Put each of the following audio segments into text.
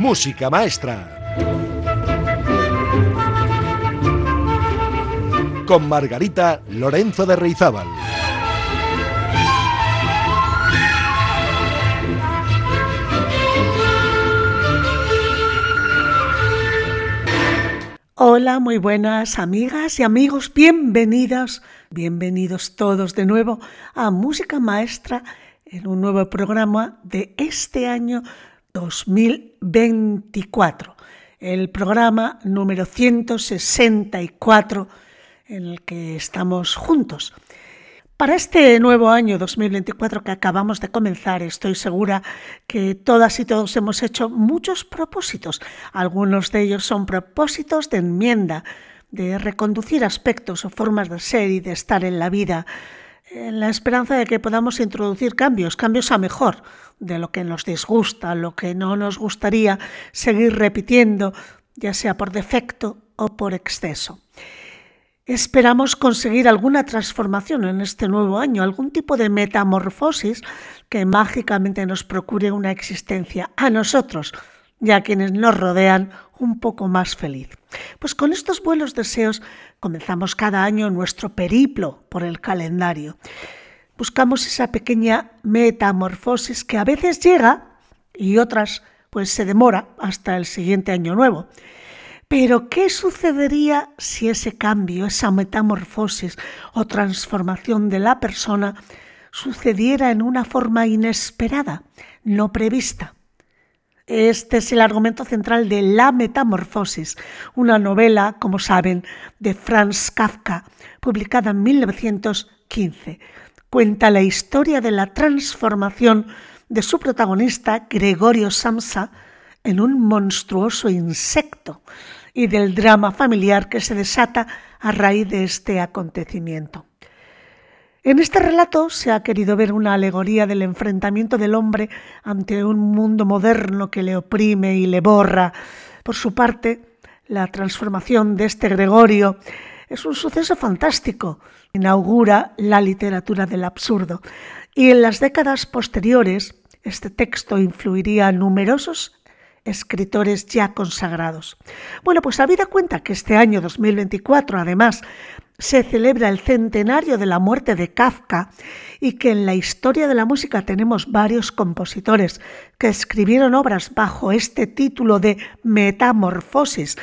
Música Maestra. Con Margarita Lorenzo de Reizábal. Hola, muy buenas amigas y amigos, bienvenidos, bienvenidos todos de nuevo a Música Maestra en un nuevo programa de este año 2024, el programa número 164 en el que estamos juntos. Para este nuevo año 2024 que acabamos de comenzar, estoy segura que todas y todos hemos hecho muchos propósitos. Algunos de ellos son propósitos de enmienda, de reconducir aspectos o formas de ser y de estar en la vida, en la esperanza de que podamos introducir cambios, cambios a mejor, de lo que nos disgusta, lo que no nos gustaría seguir repitiendo, ya sea por defecto o por exceso. Esperamos conseguir alguna transformación en este nuevo año, algún tipo de metamorfosis que mágicamente nos procure una existencia a nosotros y a quienes nos rodean un poco más feliz. Pues con estos buenos deseos comenzamos cada año nuestro periplo por el calendario. Buscamos esa pequeña metamorfosis que a veces llega y otras pues se demora hasta el siguiente año nuevo. Pero ¿qué sucedería si ese cambio, esa metamorfosis o transformación de la persona sucediera en una forma inesperada, no prevista? Este es el argumento central de La Metamorfosis, una novela, como saben, de Franz Kafka, publicada en 1915. Cuenta la historia de la transformación de su protagonista, Gregorio Samsa, en un monstruoso insecto y del drama familiar que se desata a raíz de este acontecimiento. En este relato se ha querido ver una alegoría del enfrentamiento del hombre ante un mundo moderno que le oprime y le borra. Por su parte, la transformación de este Gregorio es un suceso fantástico. Inaugura la literatura del absurdo. Y en las décadas posteriores, este texto influiría en numerosos escritores ya consagrados. Bueno, pues habida cuenta que este año 2024 además se celebra el centenario de la muerte de Kafka y que en la historia de la música tenemos varios compositores que escribieron obras bajo este título de metamorfosis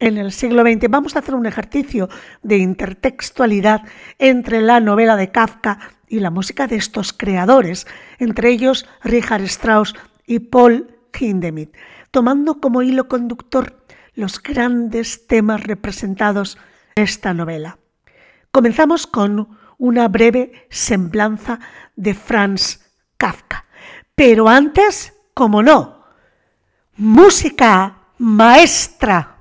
en el siglo XX, vamos a hacer un ejercicio de intertextualidad entre la novela de Kafka y la música de estos creadores, entre ellos Richard Strauss y Paul Hindemith tomando como hilo conductor los grandes temas representados en esta novela. Comenzamos con una breve semblanza de Franz Kafka. Pero antes, como no, música maestra.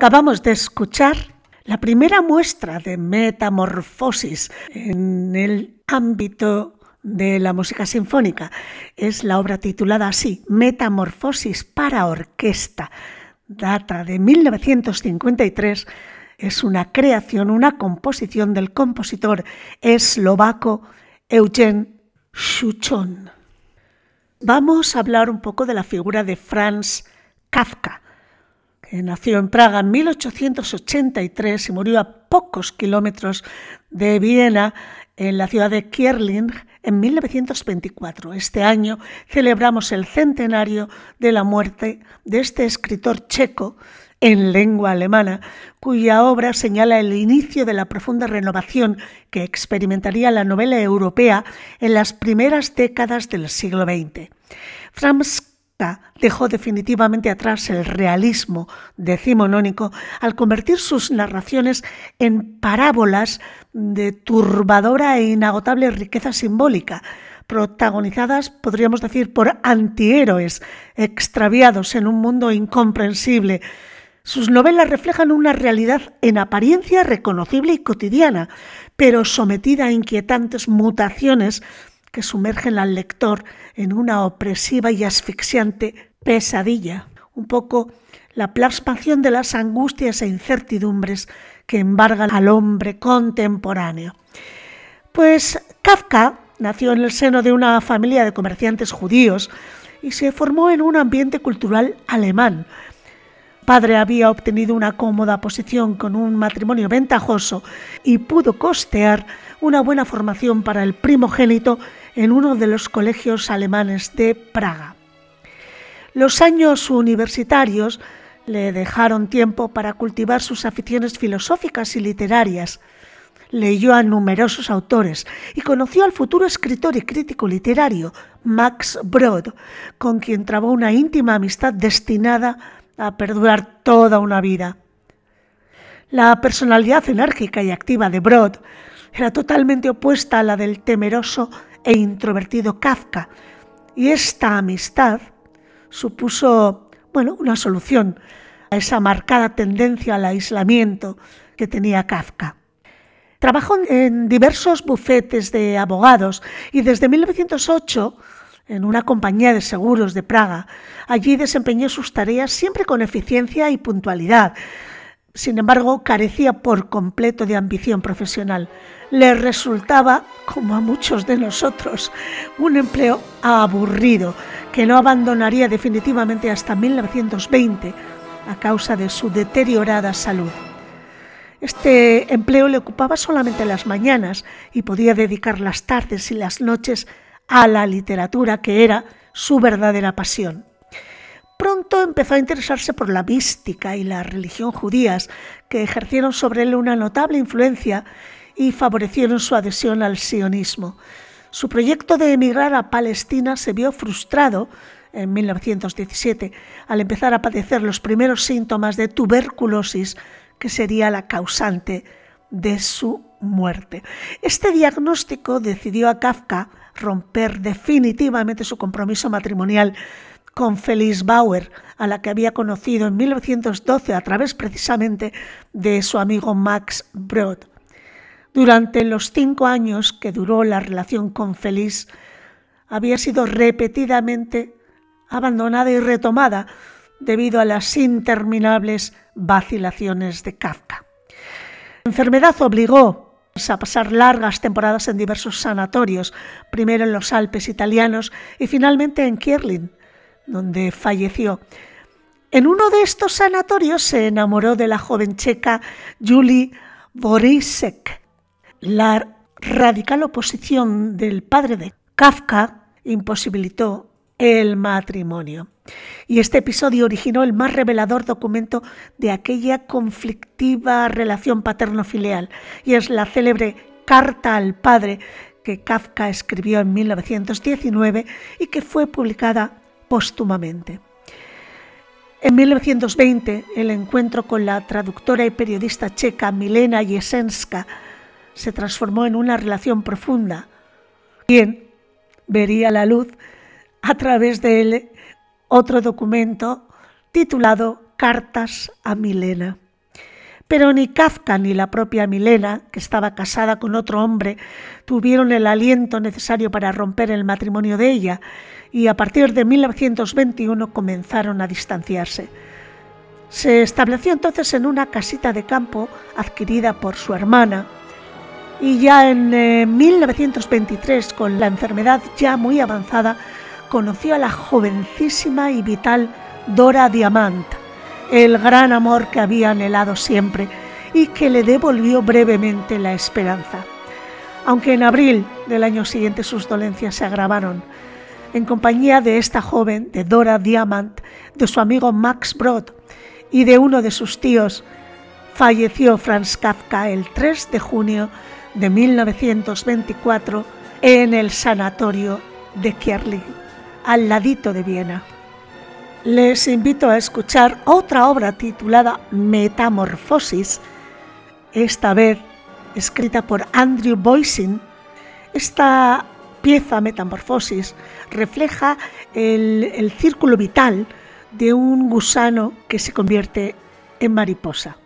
Acabamos de escuchar la primera muestra de metamorfosis en el ámbito de la música sinfónica. Es la obra titulada así, Metamorfosis para orquesta. Data de 1953. Es una creación, una composición del compositor eslovaco Eugen Schuchon. Vamos a hablar un poco de la figura de Franz Kafka nació en Praga en 1883 y murió a pocos kilómetros de Viena, en la ciudad de Kierling, en 1924. Este año celebramos el centenario de la muerte de este escritor checo en lengua alemana, cuya obra señala el inicio de la profunda renovación que experimentaría la novela europea en las primeras décadas del siglo XX. Franz dejó definitivamente atrás el realismo decimonónico al convertir sus narraciones en parábolas de turbadora e inagotable riqueza simbólica, protagonizadas, podríamos decir, por antihéroes extraviados en un mundo incomprensible. Sus novelas reflejan una realidad en apariencia reconocible y cotidiana, pero sometida a inquietantes mutaciones que sumergen al lector en una opresiva y asfixiante pesadilla, un poco la plasmación de las angustias e incertidumbres que embargan al hombre contemporáneo. Pues Kafka nació en el seno de una familia de comerciantes judíos y se formó en un ambiente cultural alemán. Padre había obtenido una cómoda posición con un matrimonio ventajoso y pudo costear una buena formación para el primogénito en uno de los colegios alemanes de Praga. Los años universitarios le dejaron tiempo para cultivar sus aficiones filosóficas y literarias. Leyó a numerosos autores y conoció al futuro escritor y crítico literario Max Brod, con quien trabó una íntima amistad destinada a perdurar toda una vida. La personalidad enérgica y activa de Brod era totalmente opuesta a la del temeroso e introvertido Kafka, y esta amistad supuso bueno, una solución a esa marcada tendencia al aislamiento que tenía Kafka. Trabajó en diversos bufetes de abogados y desde 1908 en una compañía de seguros de Praga. Allí desempeñó sus tareas siempre con eficiencia y puntualidad. Sin embargo, carecía por completo de ambición profesional le resultaba, como a muchos de nosotros, un empleo aburrido que no abandonaría definitivamente hasta 1920 a causa de su deteriorada salud. Este empleo le ocupaba solamente las mañanas y podía dedicar las tardes y las noches a la literatura, que era su verdadera pasión. Pronto empezó a interesarse por la mística y la religión judías, que ejercieron sobre él una notable influencia y favorecieron su adhesión al sionismo. Su proyecto de emigrar a Palestina se vio frustrado en 1917 al empezar a padecer los primeros síntomas de tuberculosis que sería la causante de su muerte. Este diagnóstico decidió a Kafka romper definitivamente su compromiso matrimonial con Felice Bauer, a la que había conocido en 1912 a través precisamente de su amigo Max Brod. Durante los cinco años que duró la relación con Feliz, había sido repetidamente abandonada y retomada debido a las interminables vacilaciones de Kafka. La enfermedad obligó a pasar largas temporadas en diversos sanatorios, primero en los Alpes italianos y finalmente en Kierlin, donde falleció. En uno de estos sanatorios se enamoró de la joven checa Julie Borisek, la radical oposición del padre de Kafka imposibilitó el matrimonio. Y este episodio originó el más revelador documento de aquella conflictiva relación paterno-filial, y es la célebre Carta al Padre que Kafka escribió en 1919 y que fue publicada póstumamente. En 1920, el encuentro con la traductora y periodista checa Milena Jesenska se transformó en una relación profunda. Quien vería la luz a través de él otro documento titulado Cartas a Milena. Pero ni Kafka ni la propia Milena, que estaba casada con otro hombre, tuvieron el aliento necesario para romper el matrimonio de ella y a partir de 1921 comenzaron a distanciarse. Se estableció entonces en una casita de campo adquirida por su hermana y ya en 1923, eh, con la enfermedad ya muy avanzada, conoció a la jovencísima y vital Dora Diamant, el gran amor que había anhelado siempre y que le devolvió brevemente la esperanza. Aunque en abril del año siguiente sus dolencias se agravaron, en compañía de esta joven, de Dora Diamant, de su amigo Max Brod y de uno de sus tíos, falleció Franz Kafka el 3 de junio de 1924 en el sanatorio de Kierling, al ladito de Viena. Les invito a escuchar otra obra titulada Metamorfosis, esta vez escrita por Andrew Boysin. Esta pieza Metamorfosis refleja el, el círculo vital de un gusano que se convierte en mariposa.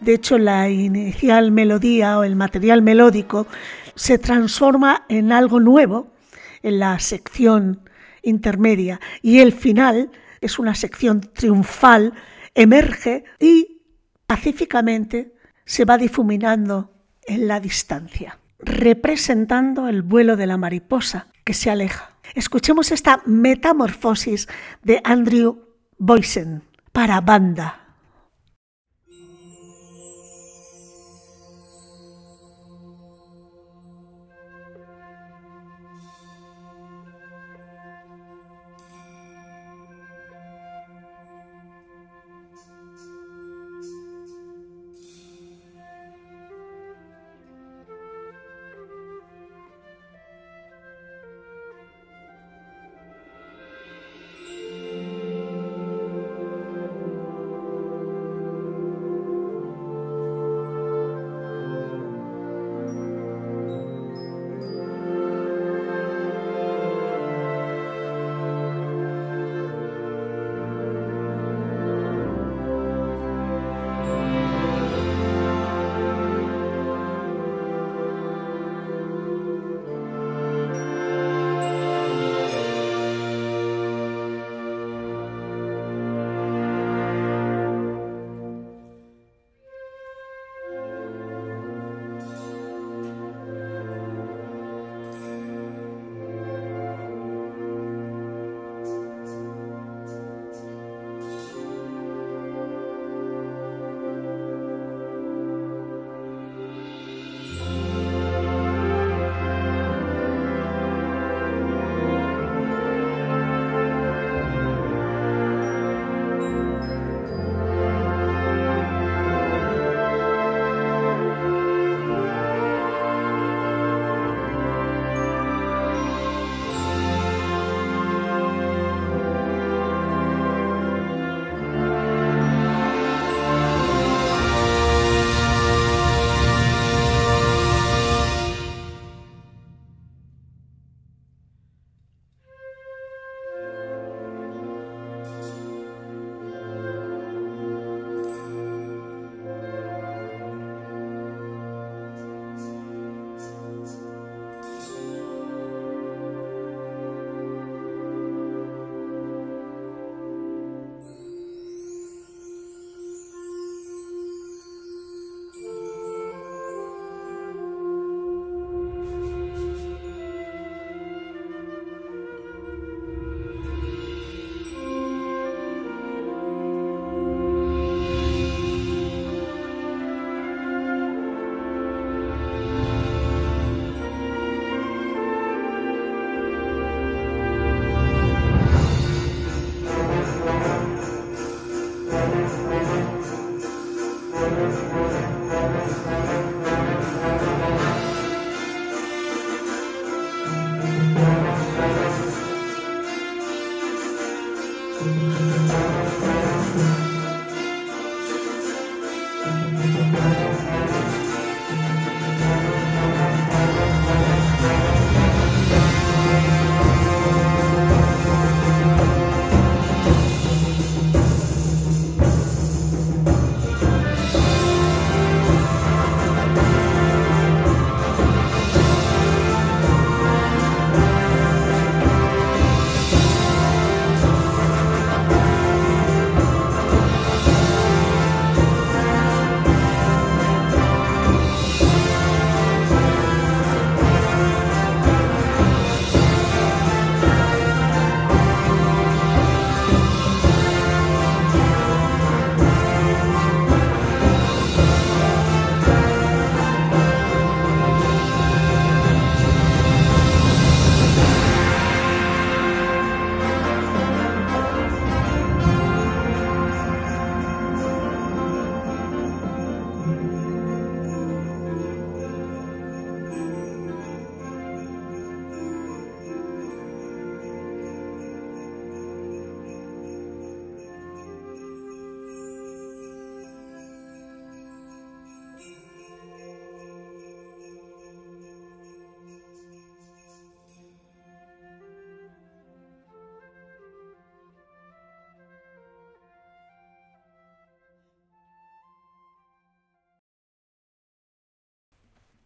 De hecho, la inicial melodía o el material melódico se transforma en algo nuevo en la sección intermedia y el final es una sección triunfal, emerge y pacíficamente se va difuminando en la distancia, representando el vuelo de la mariposa que se aleja. Escuchemos esta metamorfosis de Andrew Boysen para banda.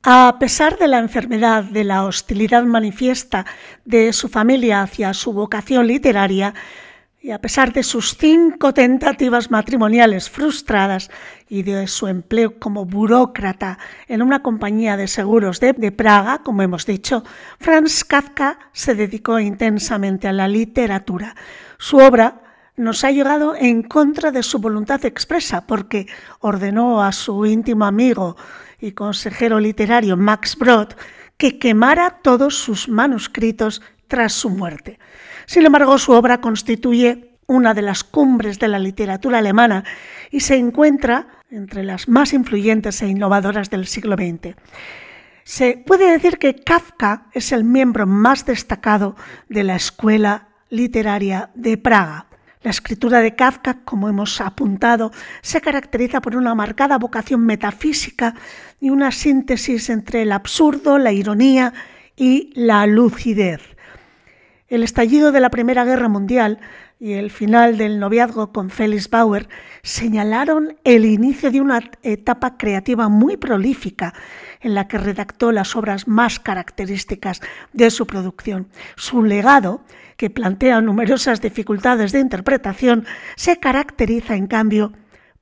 A pesar de la enfermedad, de la hostilidad manifiesta de su familia hacia su vocación literaria, y a pesar de sus cinco tentativas matrimoniales frustradas y de su empleo como burócrata en una compañía de seguros de, de, Praga, como hemos dicho, Franz Kafka se dedicó intensamente a la literatura. Su obra nos ha llegado en contra de su voluntad expresa porque ordenó a su íntimo amigo y consejero literario Max Brod que quemara todos sus manuscritos tras su muerte. Sin embargo, su obra constituye una de las cumbres de la literatura alemana y se encuentra entre las más influyentes e innovadoras del siglo XX. Se puede decir que Kafka es el miembro más destacado de la escuela literaria de Praga. La escritura de Kafka, como hemos apuntado, se caracteriza por una marcada vocación metafísica y una síntesis entre el absurdo, la ironía y la lucidez. El estallido de la Primera Guerra Mundial y el final del noviazgo con Felix Bauer señalaron el inicio de una etapa creativa muy prolífica en la que redactó las obras más características de su producción. Su legado que plantea numerosas dificultades de interpretación, se caracteriza en cambio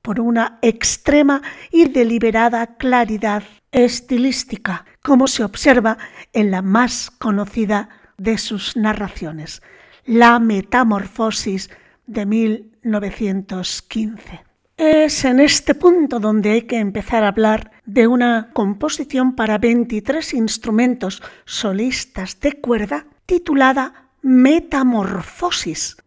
por una extrema y deliberada claridad estilística, como se observa en la más conocida de sus narraciones, La Metamorfosis de 1915. Es en este punto donde hay que empezar a hablar de una composición para 23 instrumentos solistas de cuerda titulada metamorfosis.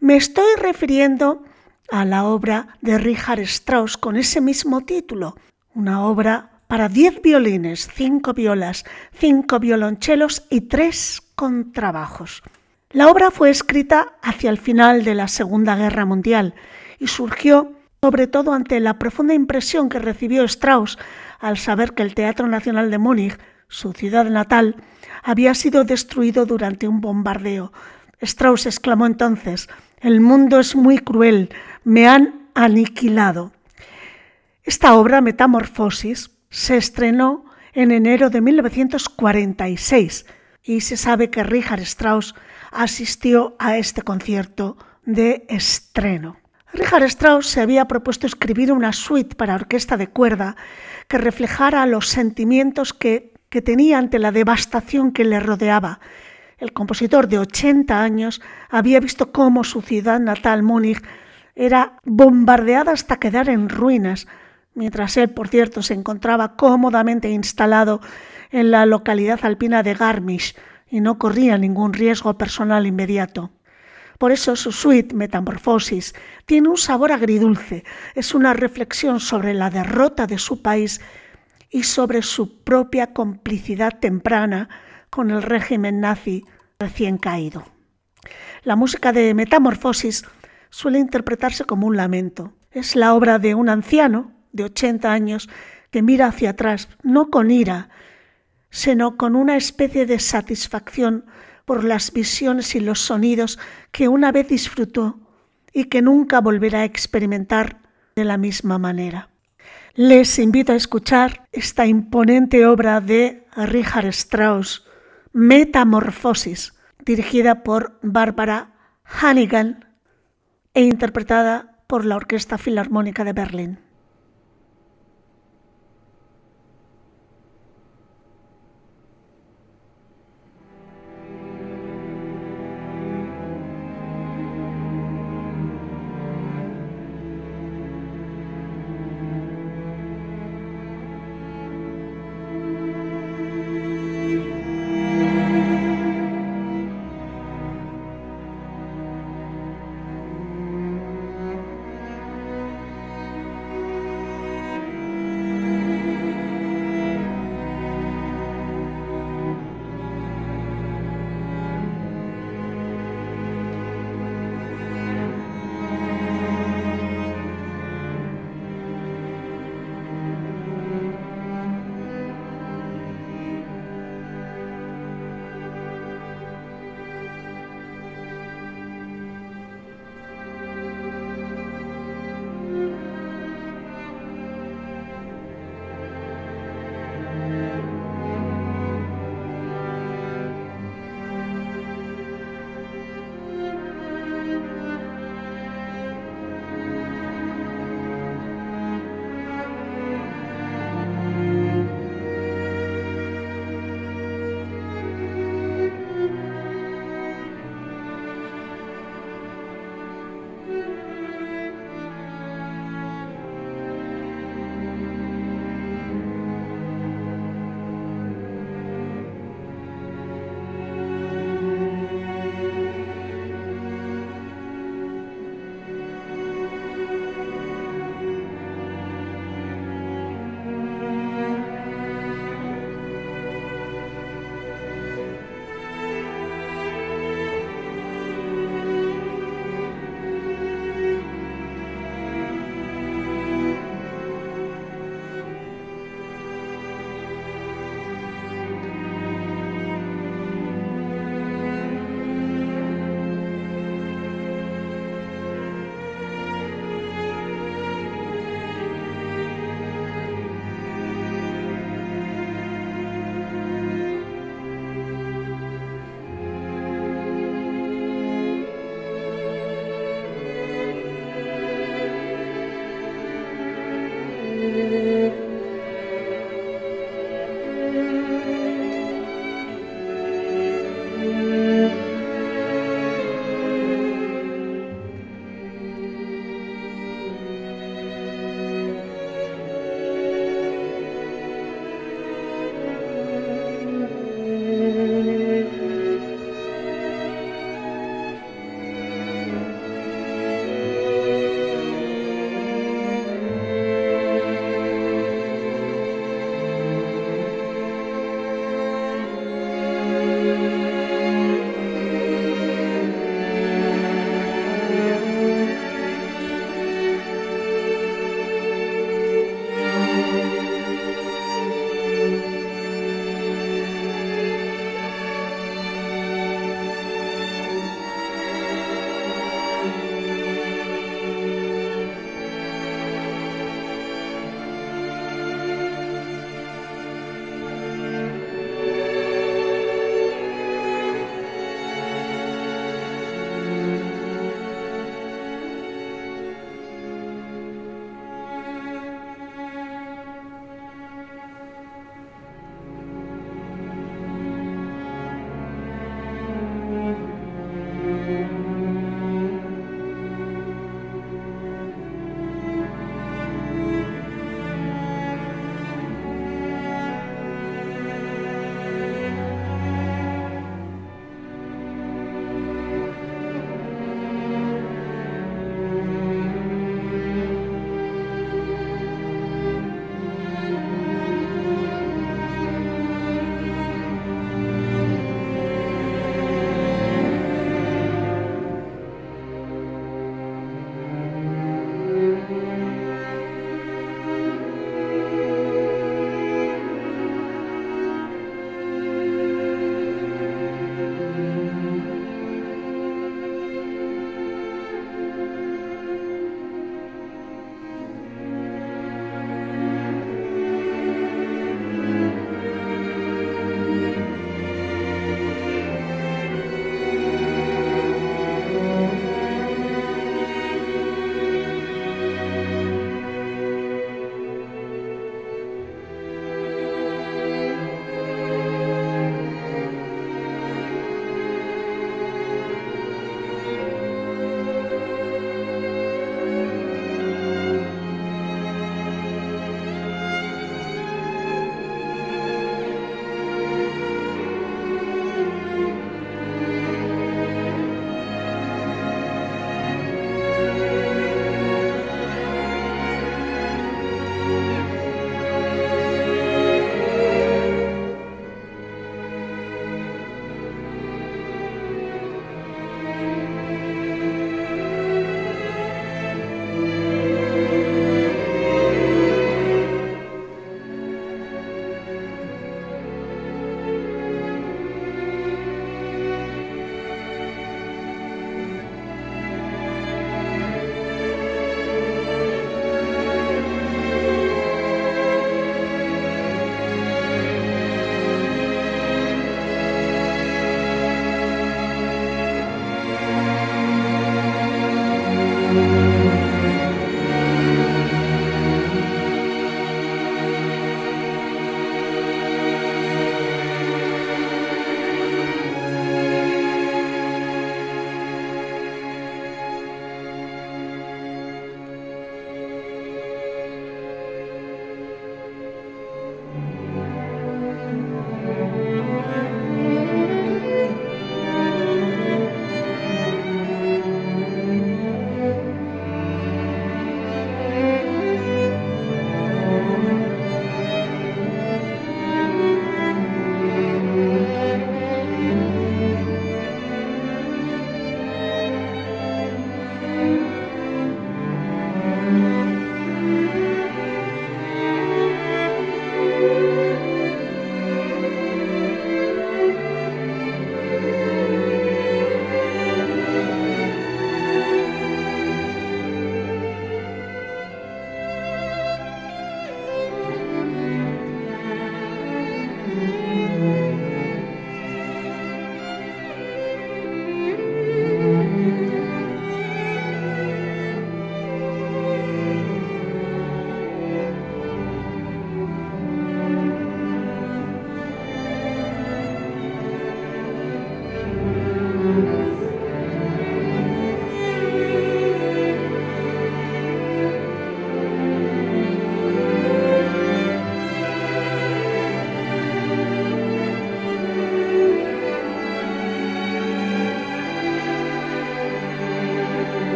Me estoy refiriendo a la obra de Richard Strauss con ese mismo título, una obra para diez violines, cinco violas, cinco violonchelos y tres contrabajos. La obra fue escrita hacia el final de la Segunda Guerra Mundial y surgió sobre todo ante la profunda impresión que recibió Strauss al saber que el Teatro Nacional de Múnich, su ciudad natal, había sido destruido durante un bombardeo. Strauss exclamó entonces, el mundo es muy cruel, me han aniquilado. Esta obra, Metamorfosis, se estrenó en enero de 1946 y se sabe que Richard Strauss asistió a este concierto de estreno. Richard Strauss se había propuesto escribir una suite para orquesta de cuerda que reflejara los sentimientos que que tenía ante la devastación que le rodeaba. El compositor de 80 años había visto cómo su ciudad natal, Múnich, era bombardeada hasta quedar en ruinas, mientras él, por cierto, se encontraba cómodamente instalado en la localidad alpina de Garmisch y no corría ningún riesgo personal inmediato. Por eso su suite Metamorfosis tiene un sabor agridulce, es una reflexión sobre la derrota de su país y sobre su propia complicidad temprana con el régimen nazi recién caído. La música de Metamorfosis suele interpretarse como un lamento. Es la obra de un anciano de 80 años que mira hacia atrás, no con ira, sino con una especie de satisfacción por las visiones y los sonidos que una vez disfrutó y que nunca volverá a experimentar de la misma manera. Les invito a escuchar esta imponente obra de Richard Strauss, Metamorfosis, dirigida por Barbara Hannigan e interpretada por la Orquesta Filarmónica de Berlín.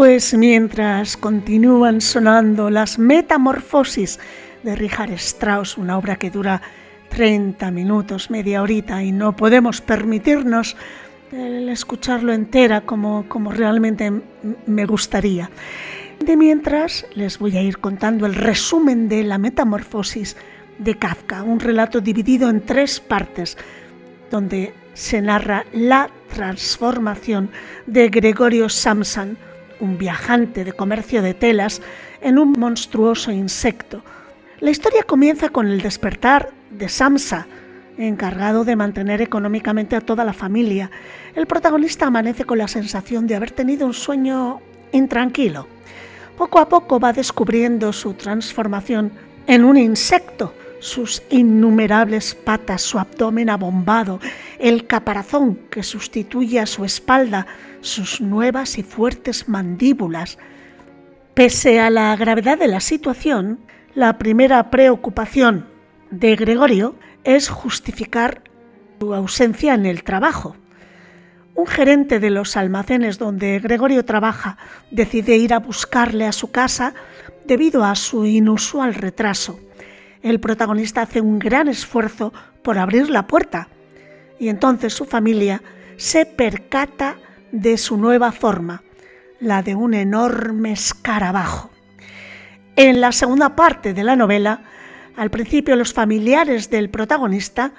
Pues mientras continúan sonando las Metamorfosis de Richard Strauss, una obra que dura 30 minutos, media horita, y no podemos permitirnos escucharlo entera como, como realmente me gustaría. De mientras les voy a ir contando el resumen de la Metamorfosis de Kafka, un relato dividido en tres partes, donde se narra la transformación de Gregorio Samson, un viajante de comercio de telas, en un monstruoso insecto. La historia comienza con el despertar de Samsa, encargado de mantener económicamente a toda la familia. El protagonista amanece con la sensación de haber tenido un sueño intranquilo. Poco a poco va descubriendo su transformación en un insecto sus innumerables patas, su abdomen abombado, el caparazón que sustituye a su espalda, sus nuevas y fuertes mandíbulas. Pese a la gravedad de la situación, la primera preocupación de Gregorio es justificar su ausencia en el trabajo. Un gerente de los almacenes donde Gregorio trabaja decide ir a buscarle a su casa debido a su inusual retraso el protagonista hace un gran esfuerzo por abrir la puerta y entonces su familia se percata de su nueva forma, la de un enorme escarabajo. En la segunda parte de la novela, al principio los familiares del protagonista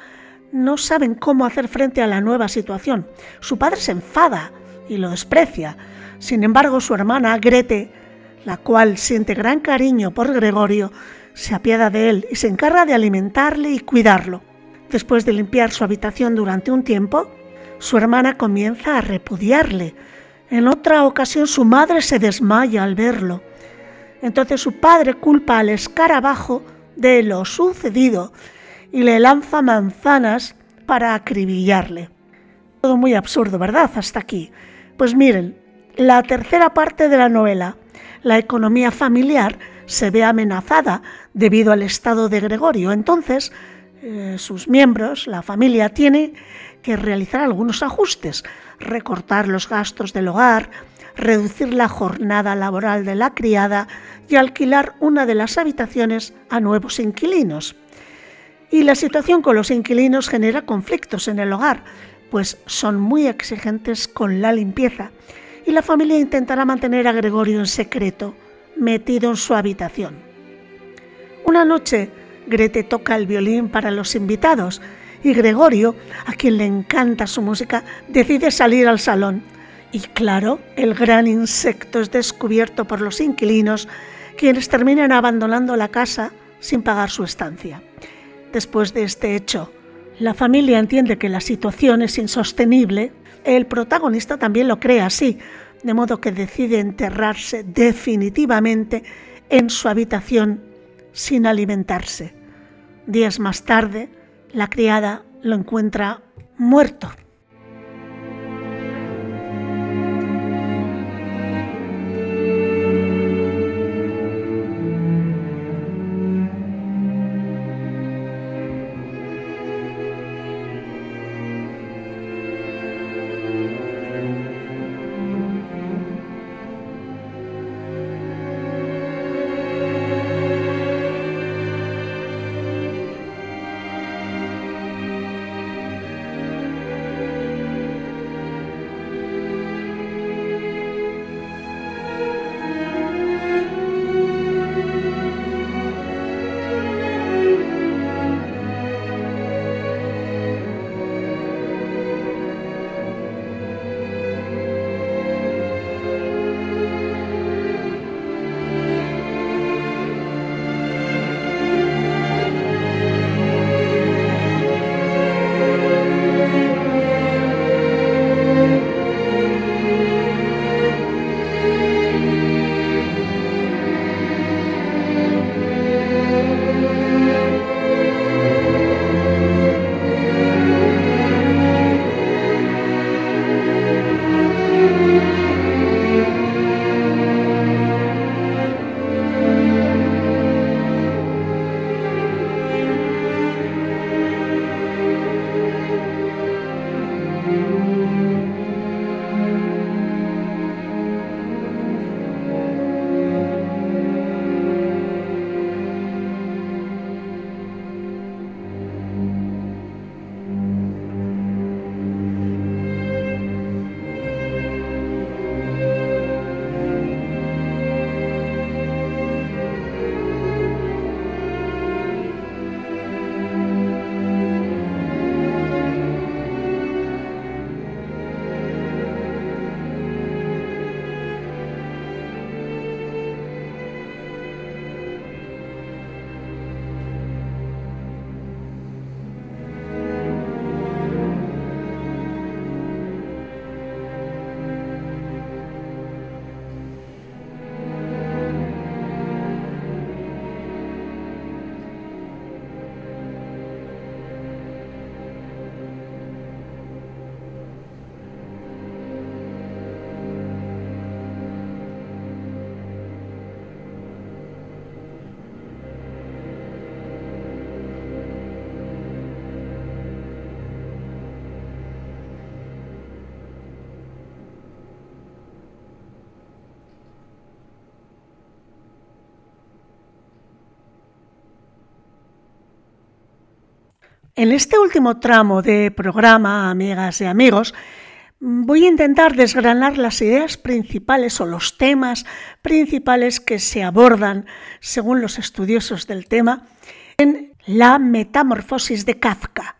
no saben cómo hacer frente a la nueva situación. Su padre se enfada y lo desprecia. Sin embargo, su hermana, Grete, la cual siente gran cariño por Gregorio, se apiada de él y se encarga de alimentarle y cuidarlo. Después de limpiar su habitación durante un tiempo, su hermana comienza a repudiarle. En otra ocasión su madre se desmaya al verlo. Entonces su padre culpa al escarabajo de lo sucedido y le lanza manzanas para acribillarle. Todo muy absurdo, ¿verdad? Hasta aquí. Pues miren, la tercera parte de la novela, la economía familiar, se ve amenazada debido al estado de Gregorio. Entonces, eh, sus miembros, la familia, tiene que realizar algunos ajustes, recortar los gastos del hogar, reducir la jornada laboral de la criada y alquilar una de las habitaciones a nuevos inquilinos. Y la situación con los inquilinos genera conflictos en el hogar, pues son muy exigentes con la limpieza y la familia intentará mantener a Gregorio en secreto metido en su habitación. Una noche, Grete toca el violín para los invitados y Gregorio, a quien le encanta su música, decide salir al salón. Y claro, el gran insecto es descubierto por los inquilinos, quienes terminan abandonando la casa sin pagar su estancia. Después de este hecho, la familia entiende que la situación es insostenible. El protagonista también lo cree así, de modo que decide enterrarse definitivamente en su habitación sin alimentarse. Días más tarde, la criada lo encuentra muerto. En este último tramo de programa, amigas y amigos, voy a intentar desgranar las ideas principales o los temas principales que se abordan, según los estudiosos del tema, en la metamorfosis de Kafka.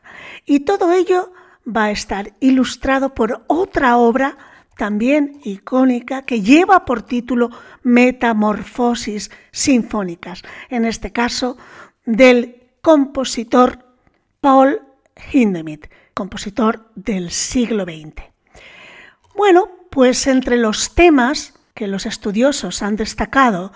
Y todo ello va a estar ilustrado por otra obra también icónica que lleva por título Metamorfosis Sinfónicas, en este caso del compositor Paul Hindemith, compositor del siglo XX. Bueno, pues entre los temas que los estudiosos han destacado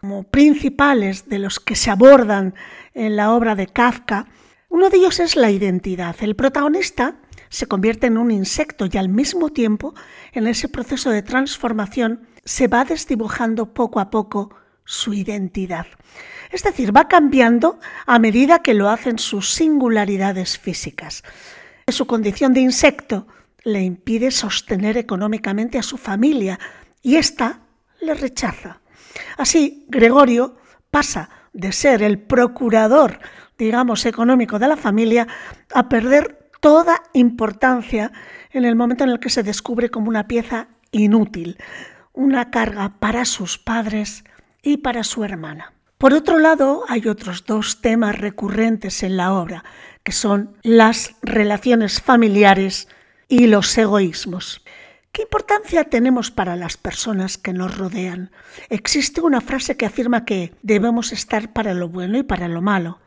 como principales de los que se abordan en la obra de Kafka, uno de ellos es la identidad. El protagonista se convierte en un insecto y al mismo tiempo en ese proceso de transformación se va desdibujando poco a poco su identidad. Es decir, va cambiando a medida que lo hacen sus singularidades físicas. Su condición de insecto le impide sostener económicamente a su familia y ésta le rechaza. Así, Gregorio pasa de ser el procurador, digamos, económico de la familia a perder toda importancia en el momento en el que se descubre como una pieza inútil, una carga para sus padres y para su hermana. Por otro lado, hay otros dos temas recurrentes en la obra, que son las relaciones familiares y los egoísmos. ¿Qué importancia tenemos para las personas que nos rodean? Existe una frase que afirma que debemos estar para lo bueno y para lo malo.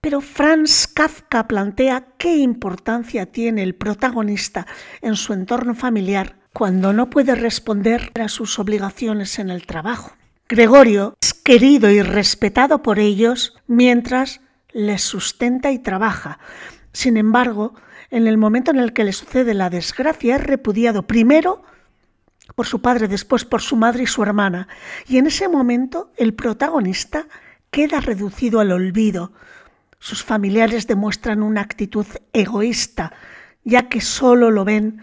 Pero Franz Kafka plantea qué importancia tiene el protagonista en su entorno familiar cuando no puede responder a sus obligaciones en el trabajo. Gregorio es querido y respetado por ellos mientras les sustenta y trabaja. Sin embargo, en el momento en el que le sucede la desgracia, es repudiado primero por su padre, después por su madre y su hermana. Y en ese momento el protagonista queda reducido al olvido. Sus familiares demuestran una actitud egoísta, ya que solo lo ven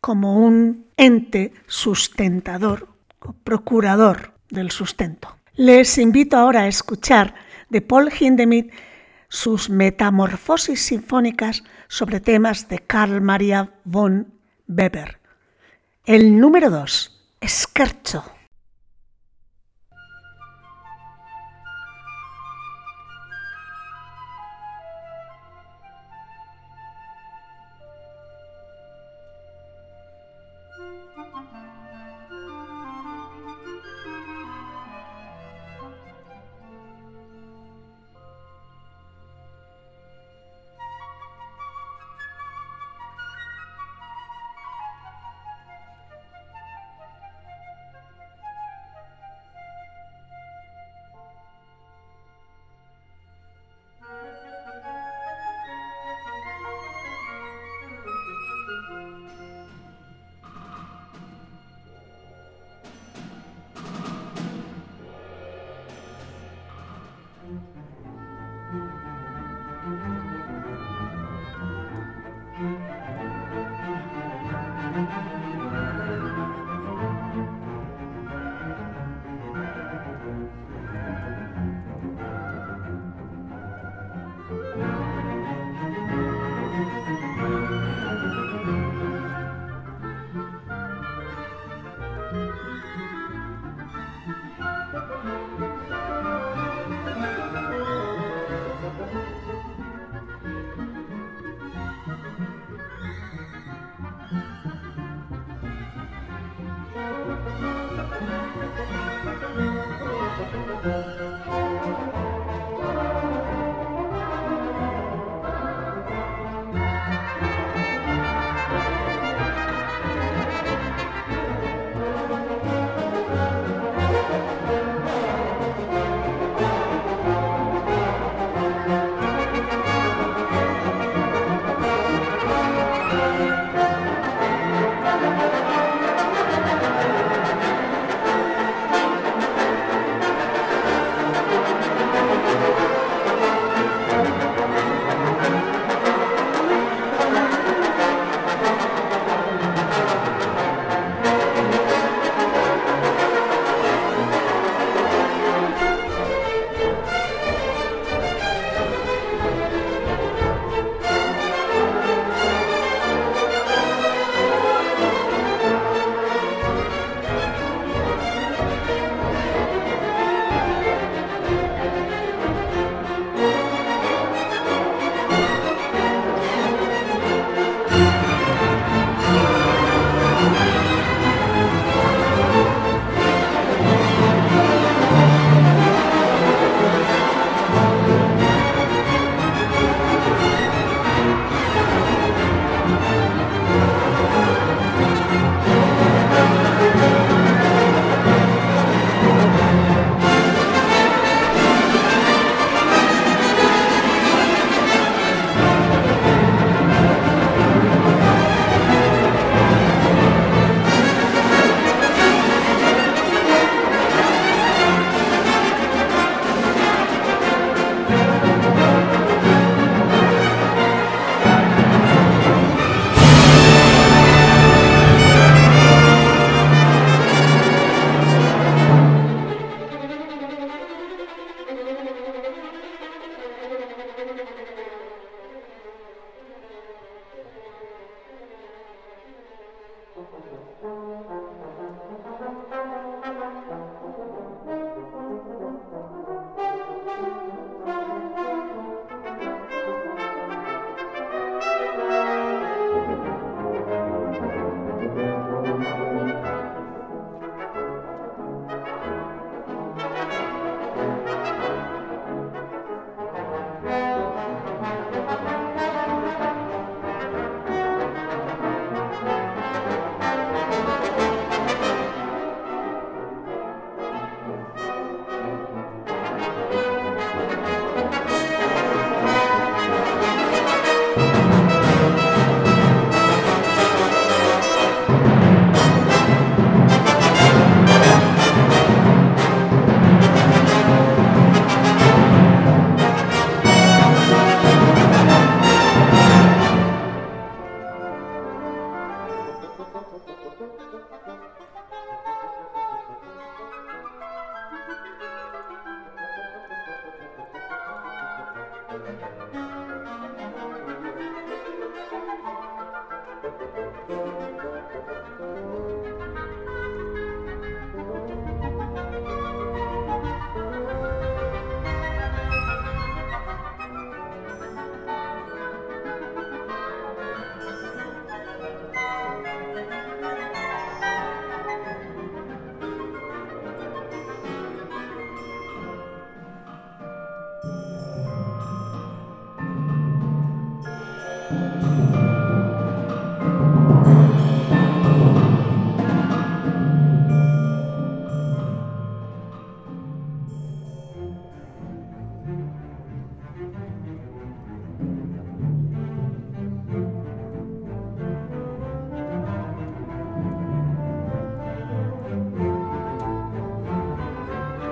como un ente sustentador o procurador del sustento. Les invito ahora a escuchar de Paul Hindemith sus metamorfosis sinfónicas sobre temas de Carl Maria von Weber. El número 2,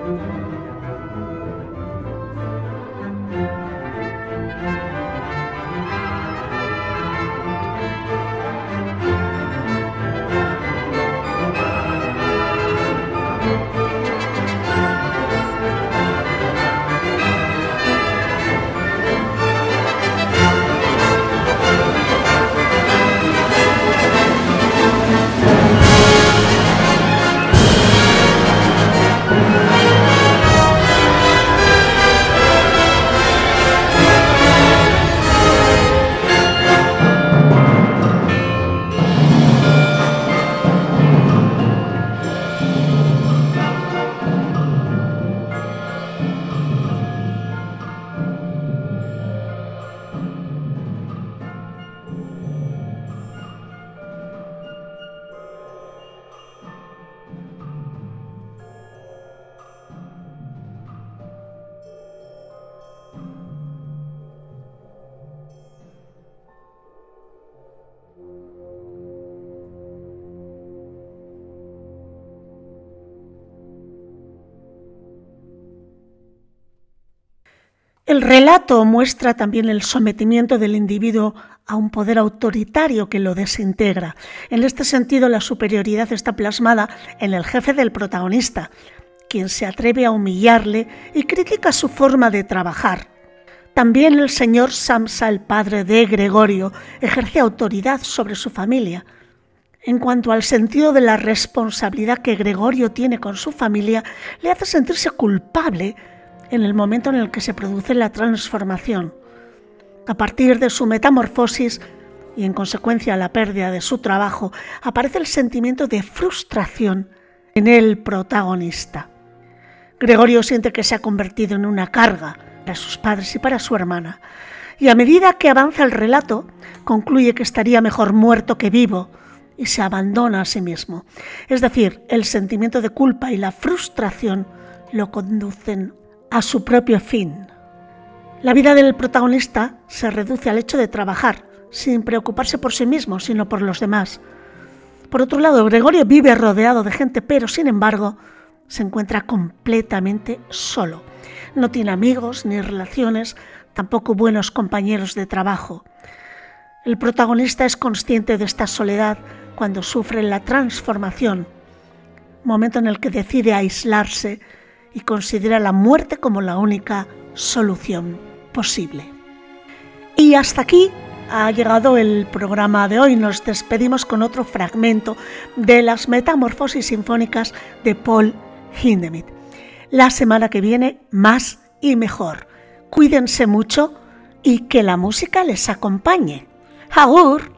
Scherzo. El relato muestra también el sometimiento del individuo a un poder autoritario que lo desintegra. En este sentido, la superioridad está plasmada en el jefe del protagonista, quien se atreve a humillarle y critica su forma de trabajar. También el señor Samsa, el padre de Gregorio, ejerce autoridad sobre su familia. En cuanto al sentido de la responsabilidad que Gregorio tiene con su familia, le hace sentirse culpable en el momento en el que se produce la transformación. A partir de su metamorfosis y en consecuencia la pérdida de su trabajo, aparece el sentimiento de frustración en el protagonista. Gregorio siente que se ha convertido en una carga para sus padres y para su hermana, y a medida que avanza el relato, concluye que estaría mejor muerto que vivo y se abandona a sí mismo. Es decir, el sentimiento de culpa y la frustración lo conducen a su propio fin. La vida del protagonista se reduce al hecho de trabajar, sin preocuparse por sí mismo, sino por los demás. Por otro lado, Gregorio vive rodeado de gente, pero sin embargo se encuentra completamente solo. No tiene amigos ni relaciones, tampoco buenos compañeros de trabajo. El protagonista es consciente de esta soledad cuando sufre la transformación, momento en el que decide aislarse y considera la muerte como la única solución posible. Y hasta aquí ha llegado el programa de hoy. Nos despedimos con otro fragmento de las Metamorfosis Sinfónicas de Paul Hindemith. La semana que viene, más y mejor. Cuídense mucho y que la música les acompañe. ¡Agur!